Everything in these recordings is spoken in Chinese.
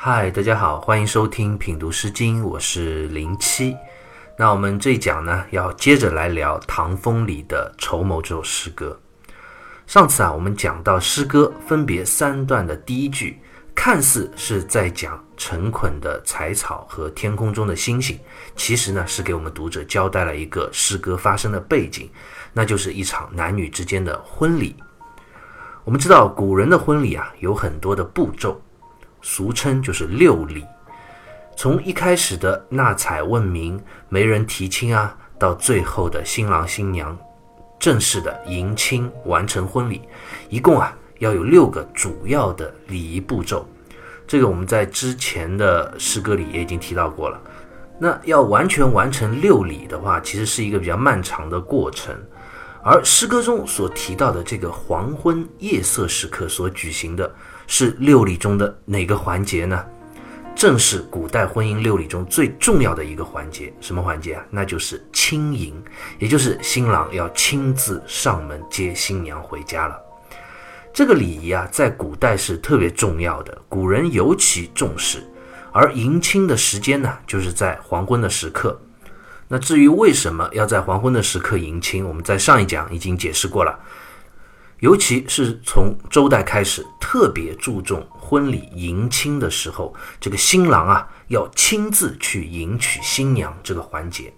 嗨，大家好，欢迎收听品读诗经，我是林七。那我们这一讲呢，要接着来聊唐风里的《筹谋》这首诗歌。上次啊，我们讲到诗歌分别三段的第一句，看似是在讲成捆的柴草和天空中的星星，其实呢，是给我们读者交代了一个诗歌发生的背景，那就是一场男女之间的婚礼。我们知道古人的婚礼啊，有很多的步骤。俗称就是六礼，从一开始的纳采问名、媒人提亲啊，到最后的新郎新娘正式的迎亲完成婚礼，一共啊要有六个主要的礼仪步骤。这个我们在之前的诗歌里也已经提到过了。那要完全完成六礼的话，其实是一个比较漫长的过程。而诗歌中所提到的这个黄昏夜色时刻所举行的。是六礼中的哪个环节呢？正是古代婚姻六礼中最重要的一个环节。什么环节啊？那就是亲迎，也就是新郎要亲自上门接新娘回家了。这个礼仪啊，在古代是特别重要的，古人尤其重视。而迎亲的时间呢，就是在黄昏的时刻。那至于为什么要在黄昏的时刻迎亲，我们在上一讲已经解释过了。尤其是从周代开始，特别注重婚礼迎亲的时候，这个新郎啊要亲自去迎娶新娘这个环节。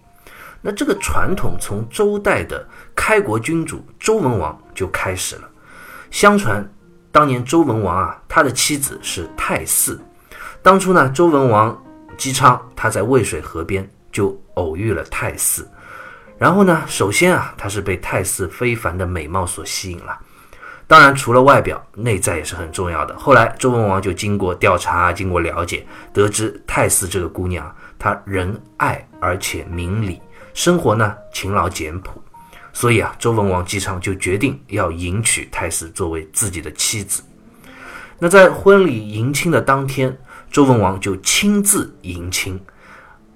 那这个传统从周代的开国君主周文王就开始了。相传，当年周文王啊，他的妻子是太姒。当初呢，周文王姬昌他在渭水河边就偶遇了太姒，然后呢，首先啊，他是被太姒非凡的美貌所吸引了。当然，除了外表，内在也是很重要的。后来，周文王就经过调查，经过了解，得知太姒这个姑娘，她仁爱而且明理，生活呢勤劳简朴，所以啊，周文王姬昌就决定要迎娶太姒作为自己的妻子。那在婚礼迎亲的当天，周文王就亲自迎亲。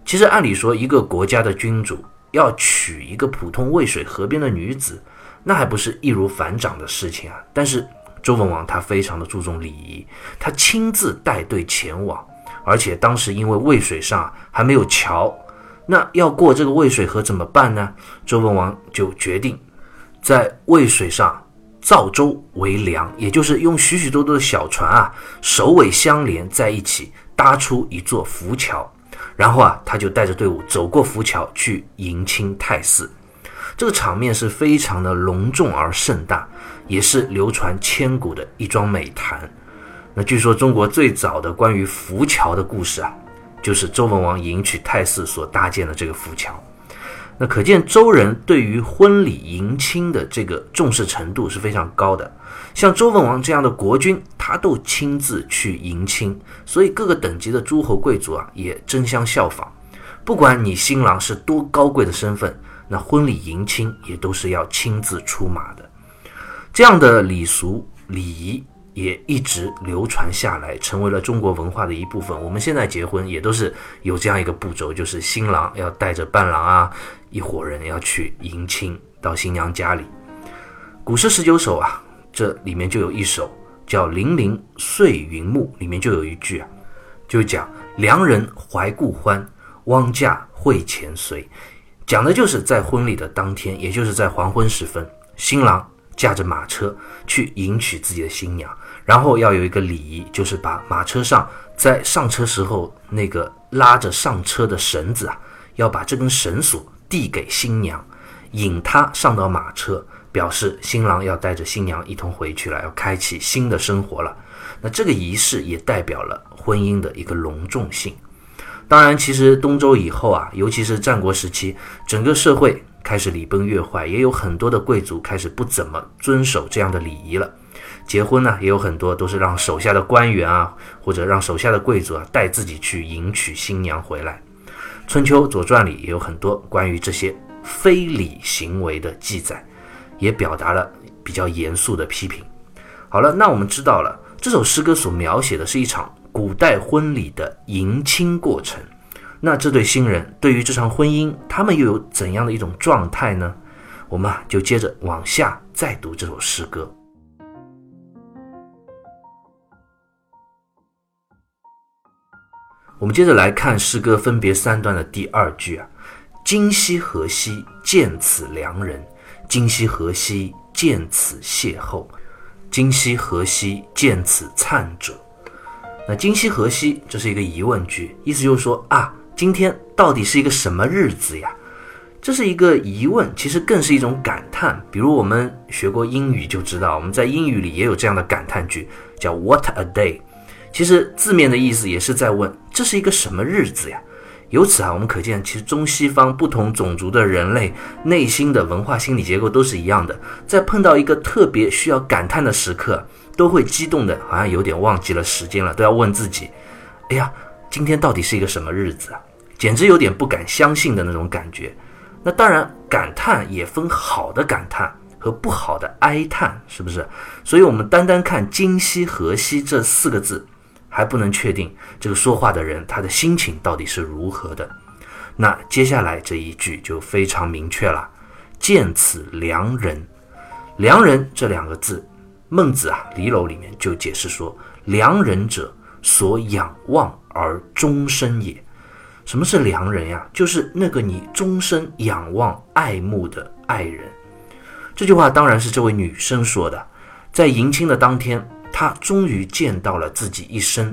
其实，按理说，一个国家的君主要娶一个普通渭水河边的女子。那还不是易如反掌的事情啊！但是周文王他非常的注重礼仪，他亲自带队前往，而且当时因为渭水上还没有桥，那要过这个渭水河怎么办呢？周文王就决定在渭水上造舟为梁，也就是用许许多多的小船啊，首尾相连在一起，搭出一座浮桥，然后啊，他就带着队伍走过浮桥去迎亲太姒。这个场面是非常的隆重而盛大，也是流传千古的一桩美谈。那据说中国最早的关于浮桥的故事啊，就是周文王迎娶太姒所搭建的这个浮桥。那可见周人对于婚礼迎亲的这个重视程度是非常高的。像周文王这样的国君，他都亲自去迎亲，所以各个等级的诸侯贵族啊，也争相效仿。不管你新郎是多高贵的身份。那婚礼迎亲也都是要亲自出马的，这样的礼俗礼仪也一直流传下来，成为了中国文化的一部分。我们现在结婚也都是有这样一个步骤，就是新郎要带着伴郎啊，一伙人要去迎亲到新娘家里。古诗十九首啊，这里面就有一首叫《零陵碎云暮》，里面就有一句啊，就讲良人怀故欢，汪驾会前随。讲的就是在婚礼的当天，也就是在黄昏时分，新郎驾着马车去迎娶自己的新娘，然后要有一个礼仪，就是把马车上在上车时候那个拉着上车的绳子啊，要把这根绳索递给新娘，引她上到马车，表示新郎要带着新娘一同回去了，要开启新的生活了。那这个仪式也代表了婚姻的一个隆重性。当然，其实东周以后啊，尤其是战国时期，整个社会开始礼崩乐坏，也有很多的贵族开始不怎么遵守这样的礼仪了。结婚呢，也有很多都是让手下的官员啊，或者让手下的贵族啊带自己去迎娶新娘回来。春秋左传里也有很多关于这些非礼行为的记载，也表达了比较严肃的批评。好了，那我们知道了，这首诗歌所描写的是一场。古代婚礼的迎亲过程，那这对新人对于这场婚姻，他们又有怎样的一种状态呢？我们啊，就接着往下再读这首诗歌。我们接着来看诗歌分别三段的第二句啊：“今夕何夕，见此良人；今夕何夕，见此邂逅；今夕何夕，见此灿者。”那“今夕何夕”这是一个疑问句，意思就是说啊，今天到底是一个什么日子呀？这是一个疑问，其实更是一种感叹。比如我们学过英语就知道，我们在英语里也有这样的感叹句，叫 “What a day”。其实字面的意思也是在问这是一个什么日子呀？由此啊，我们可见其实中西方不同种族的人类内心的文化心理结构都是一样的，在碰到一个特别需要感叹的时刻，都会激动的，好像有点忘记了时间了，都要问自己：哎呀，今天到底是一个什么日子啊？简直有点不敢相信的那种感觉。那当然，感叹也分好的感叹。和不好的哀叹，是不是？所以，我们单单看“今夕何夕”这四个字。还不能确定这个说话的人他的心情到底是如何的。那接下来这一句就非常明确了：“见此良人。”“良人”这两个字，孟子啊《离楼》里面就解释说：“良人者，所仰望而终身也。”什么是良人呀？就是那个你终身仰望爱慕的爱人。这句话当然是这位女生说的，在迎亲的当天。他终于见到了自己一生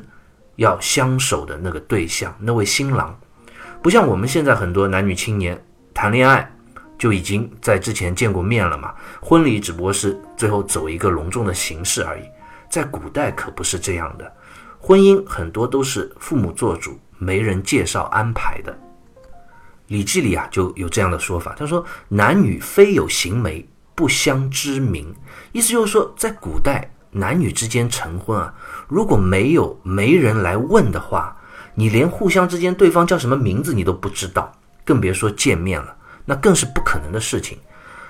要相守的那个对象，那位新郎。不像我们现在很多男女青年谈恋爱就已经在之前见过面了嘛，婚礼只不过是最后走一个隆重的形式而已。在古代可不是这样的，婚姻很多都是父母做主，媒人介绍安排的。《礼记》里啊就有这样的说法，他说：“男女非有行媒，不相知名。”意思就是说，在古代。男女之间成婚啊，如果没有媒人来问的话，你连互相之间对方叫什么名字你都不知道，更别说见面了，那更是不可能的事情。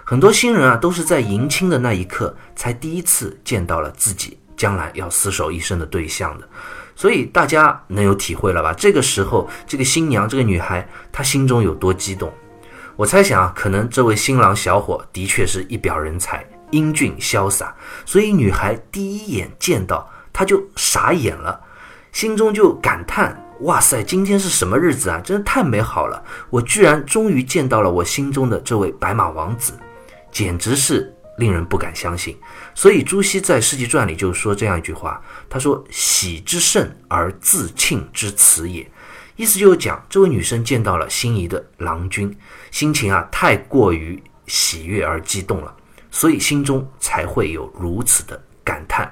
很多新人啊，都是在迎亲的那一刻才第一次见到了自己将来要厮守一生的对象的，所以大家能有体会了吧？这个时候，这个新娘，这个女孩，她心中有多激动？我猜想啊，可能这位新郎小伙的确是一表人才。英俊潇洒，所以女孩第一眼见到他就傻眼了，心中就感叹：“哇塞，今天是什么日子啊？真的太美好了！我居然终于见到了我心中的这位白马王子，简直是令人不敢相信。”所以朱熹在《世纪传》里就说这样一句话：“他说喜之甚而自庆之辞也。”意思就是讲这位女生见到了心仪的郎君，心情啊太过于喜悦而激动了。所以心中才会有如此的感叹。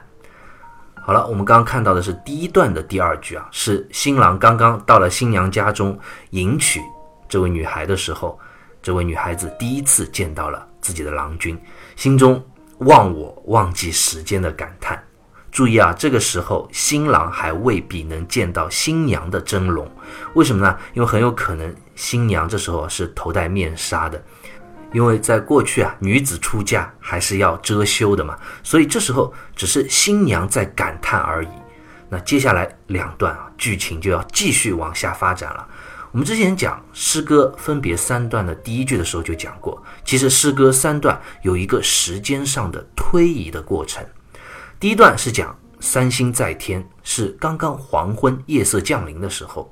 好了，我们刚刚看到的是第一段的第二句啊，是新郎刚刚到了新娘家中迎娶这位女孩的时候，这位女孩子第一次见到了自己的郎君，心中忘我忘记时间的感叹。注意啊，这个时候新郎还未必能见到新娘的真容，为什么呢？因为很有可能新娘这时候是头戴面纱的。因为在过去啊，女子出嫁还是要遮羞的嘛，所以这时候只是新娘在感叹而已。那接下来两段啊，剧情就要继续往下发展了。我们之前讲诗歌分别三段的第一句的时候就讲过，其实诗歌三段有一个时间上的推移的过程。第一段是讲三星在天，是刚刚黄昏夜色降临的时候，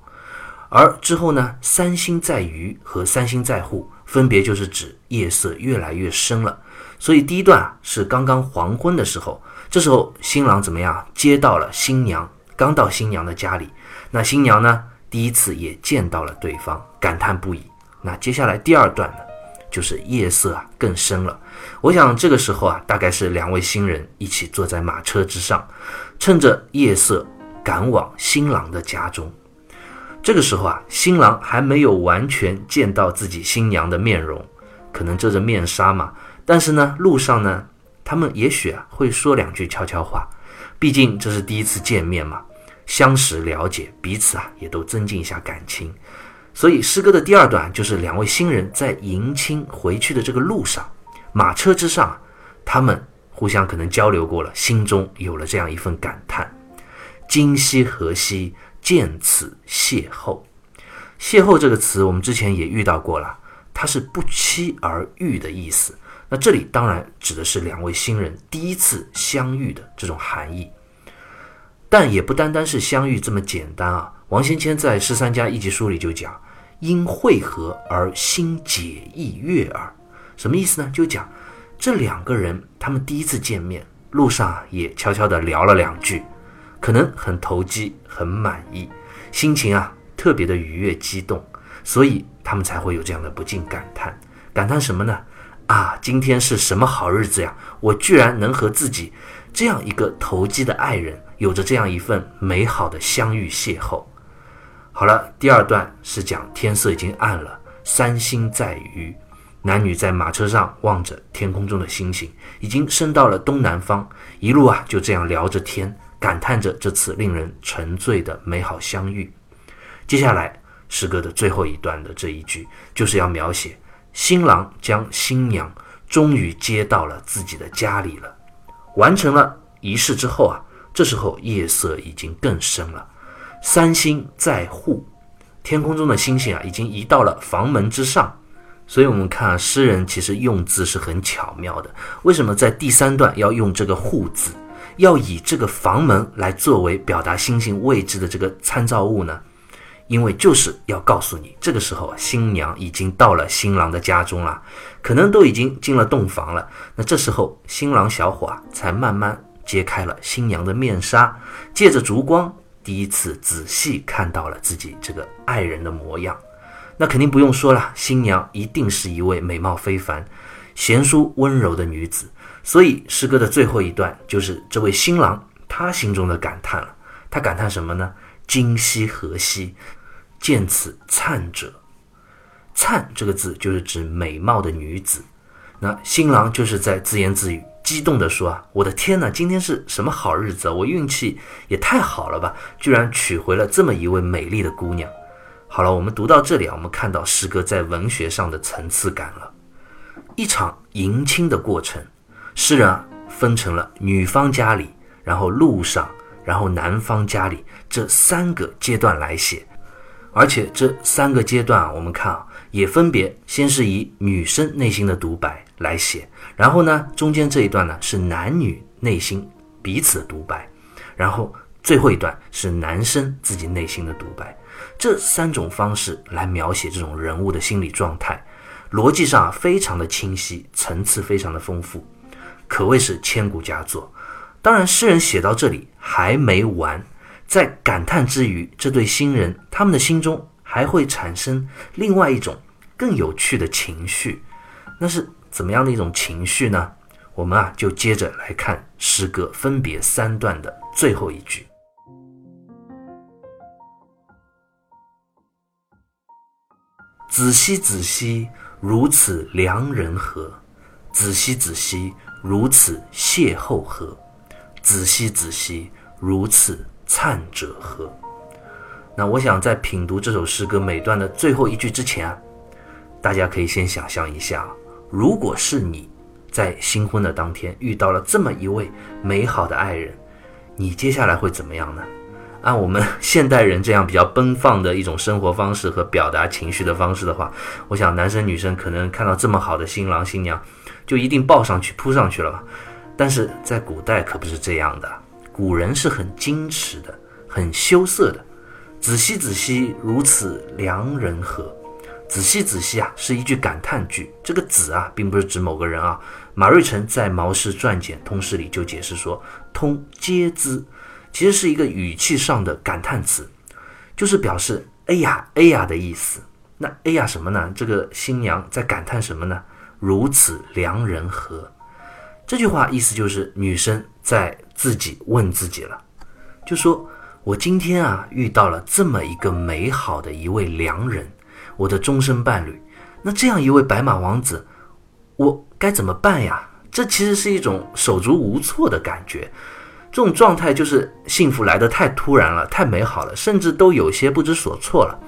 而之后呢，三星在隅和三星在户。分别就是指夜色越来越深了，所以第一段啊是刚刚黄昏的时候，这时候新郎怎么样接到了新娘，刚到新娘的家里，那新娘呢第一次也见到了对方，感叹不已。那接下来第二段呢，就是夜色啊更深了，我想这个时候啊大概是两位新人一起坐在马车之上，趁着夜色赶往新郎的家中。这个时候啊，新郎还没有完全见到自己新娘的面容，可能遮着面纱嘛。但是呢，路上呢，他们也许啊会说两句悄悄话，毕竟这是第一次见面嘛，相识了解彼此啊，也都增进一下感情。所以诗歌的第二段就是两位新人在迎亲回去的这个路上，马车之上，他们互相可能交流过了，心中有了这样一份感叹：今夕何夕？见此邂逅，邂逅这个词我们之前也遇到过了，它是不期而遇的意思。那这里当然指的是两位新人第一次相遇的这种含义，但也不单单是相遇这么简单啊。王先谦在《十三家一集书》里就讲：“因会合而心解意悦耳。”什么意思呢？就讲这两个人他们第一次见面，路上也悄悄地聊了两句，可能很投机，很满意，心情啊特别的愉悦激动，所以他们才会有这样的不禁感叹。感叹什么呢？啊，今天是什么好日子呀！我居然能和自己这样一个投机的爱人，有着这样一份美好的相遇邂逅。好了，第二段是讲天色已经暗了，三星在隅，男女在马车上望着天空中的星星，已经升到了东南方，一路啊就这样聊着天，感叹着这次令人沉醉的美好相遇。接下来诗歌的最后一段的这一句，就是要描写。新郎将新娘终于接到了自己的家里了，完成了仪式之后啊，这时候夜色已经更深了，三星在户，天空中的星星啊已经移到了房门之上，所以我们看诗人其实用字是很巧妙的。为什么在第三段要用这个“户”字，要以这个房门来作为表达星星位置的这个参照物呢？因为就是要告诉你，这个时候新娘已经到了新郎的家中了，可能都已经进了洞房了。那这时候新郎小伙啊，才慢慢揭开了新娘的面纱，借着烛光，第一次仔细看到了自己这个爱人的模样。那肯定不用说了，新娘一定是一位美貌非凡、贤淑温柔的女子。所以诗歌的最后一段就是这位新郎他心中的感叹了。他感叹什么呢？今夕何夕？见此灿者，灿这个字就是指美貌的女子。那新郎就是在自言自语，激动地说：“啊，我的天哪，今天是什么好日子啊？我运气也太好了吧！居然娶回了这么一位美丽的姑娘。”好了，我们读到这里啊，我们看到诗歌在文学上的层次感了。一场迎亲的过程，诗人啊分成了女方家里，然后路上，然后男方家里这三个阶段来写。而且这三个阶段啊，我们看啊，也分别先是以女生内心的独白来写，然后呢，中间这一段呢是男女内心彼此的独白，然后最后一段是男生自己内心的独白。这三种方式来描写这种人物的心理状态，逻辑上非常的清晰，层次非常的丰富，可谓是千古佳作。当然，诗人写到这里还没完。在感叹之余，这对新人他们的心中还会产生另外一种更有趣的情绪，那是怎么样的一种情绪呢？我们啊就接着来看诗歌分别三段的最后一句：“子兮子兮，如此良人何？子兮子兮，如此邂逅何？子兮子兮，如此。”灿者何？那我想在品读这首诗歌每段的最后一句之前啊，大家可以先想象一下，如果是你在新婚的当天遇到了这么一位美好的爱人，你接下来会怎么样呢？按我们现代人这样比较奔放的一种生活方式和表达情绪的方式的话，我想男生女生可能看到这么好的新郎新娘，就一定抱上去扑上去了吧。但是在古代可不是这样的。古人是很矜持的，很羞涩的。仔细仔细，如此良人何？仔细仔细啊，是一句感叹句。这个“子”啊，并不是指某个人啊。马瑞辰在《毛氏传简通释》里就解释说：“通皆兹”，其实是一个语气上的感叹词，就是表示“哎呀，哎呀”的意思。那“哎呀”什么呢？这个新娘在感叹什么呢？如此良人何？这句话意思就是女生在自己问自己了，就说：“我今天啊遇到了这么一个美好的一位良人，我的终身伴侣。那这样一位白马王子，我该怎么办呀？”这其实是一种手足无措的感觉，这种状态就是幸福来得太突然了，太美好了，甚至都有些不知所措了。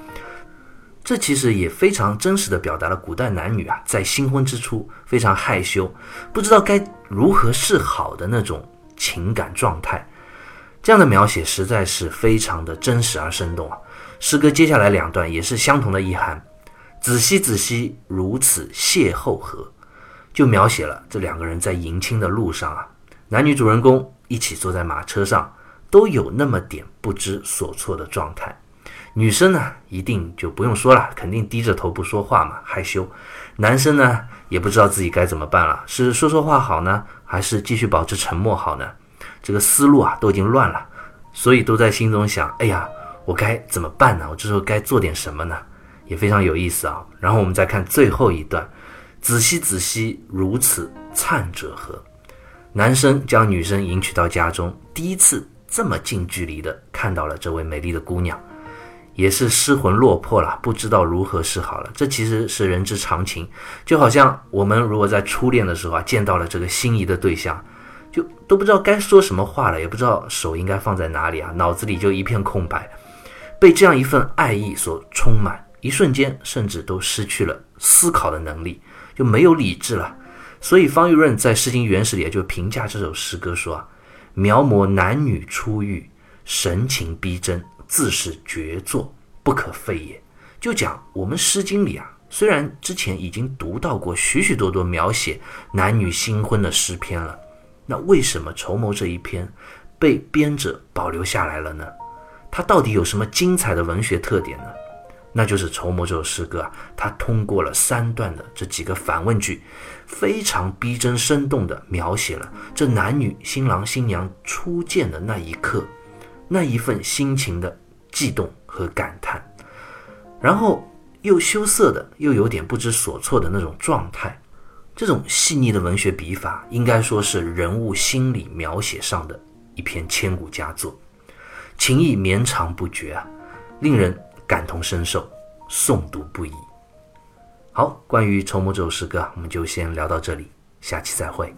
这其实也非常真实的表达了古代男女啊，在新婚之初非常害羞，不知道该如何是好的那种情感状态。这样的描写实在是非常的真实而生动啊！诗歌接下来两段也是相同的意涵。仔细仔细，如此邂逅何？就描写了这两个人在迎亲的路上啊，男女主人公一起坐在马车上，都有那么点不知所措的状态。女生呢，一定就不用说了，肯定低着头不说话嘛，害羞。男生呢，也不知道自己该怎么办了，是说说话好呢，还是继续保持沉默好呢？这个思路啊，都已经乱了，所以都在心中想：哎呀，我该怎么办呢？我这时候该做点什么呢？也非常有意思啊。然后我们再看最后一段：子兮子兮，如此灿者何？男生将女生迎娶到家中，第一次这么近距离的看到了这位美丽的姑娘。也是失魂落魄了，不知道如何是好了。这其实是人之常情，就好像我们如果在初恋的时候啊，见到了这个心仪的对象，就都不知道该说什么话了，也不知道手应该放在哪里啊，脑子里就一片空白，被这样一份爱意所充满，一瞬间甚至都失去了思考的能力，就没有理智了。所以方玉润在《诗经原始》里就评价这首诗歌说啊：“描摹男女初遇，神情逼真。”自是绝作，不可废也。就讲我们《诗经》里啊，虽然之前已经读到过许许多多描写男女新婚的诗篇了，那为什么《筹谋》这一篇被编者保留下来了呢？它到底有什么精彩的文学特点呢？那就是《筹谋》这首诗歌啊，它通过了三段的这几个反问句，非常逼真生动地描写了这男女新郎新娘初见的那一刻。那一份心情的悸动和感叹，然后又羞涩的，又有点不知所措的那种状态，这种细腻的文学笔法，应该说是人物心理描写上的一篇千古佳作，情意绵长不绝啊，令人感同身受，诵读不已。好，关于《筹谋》这首诗歌，我们就先聊到这里，下期再会。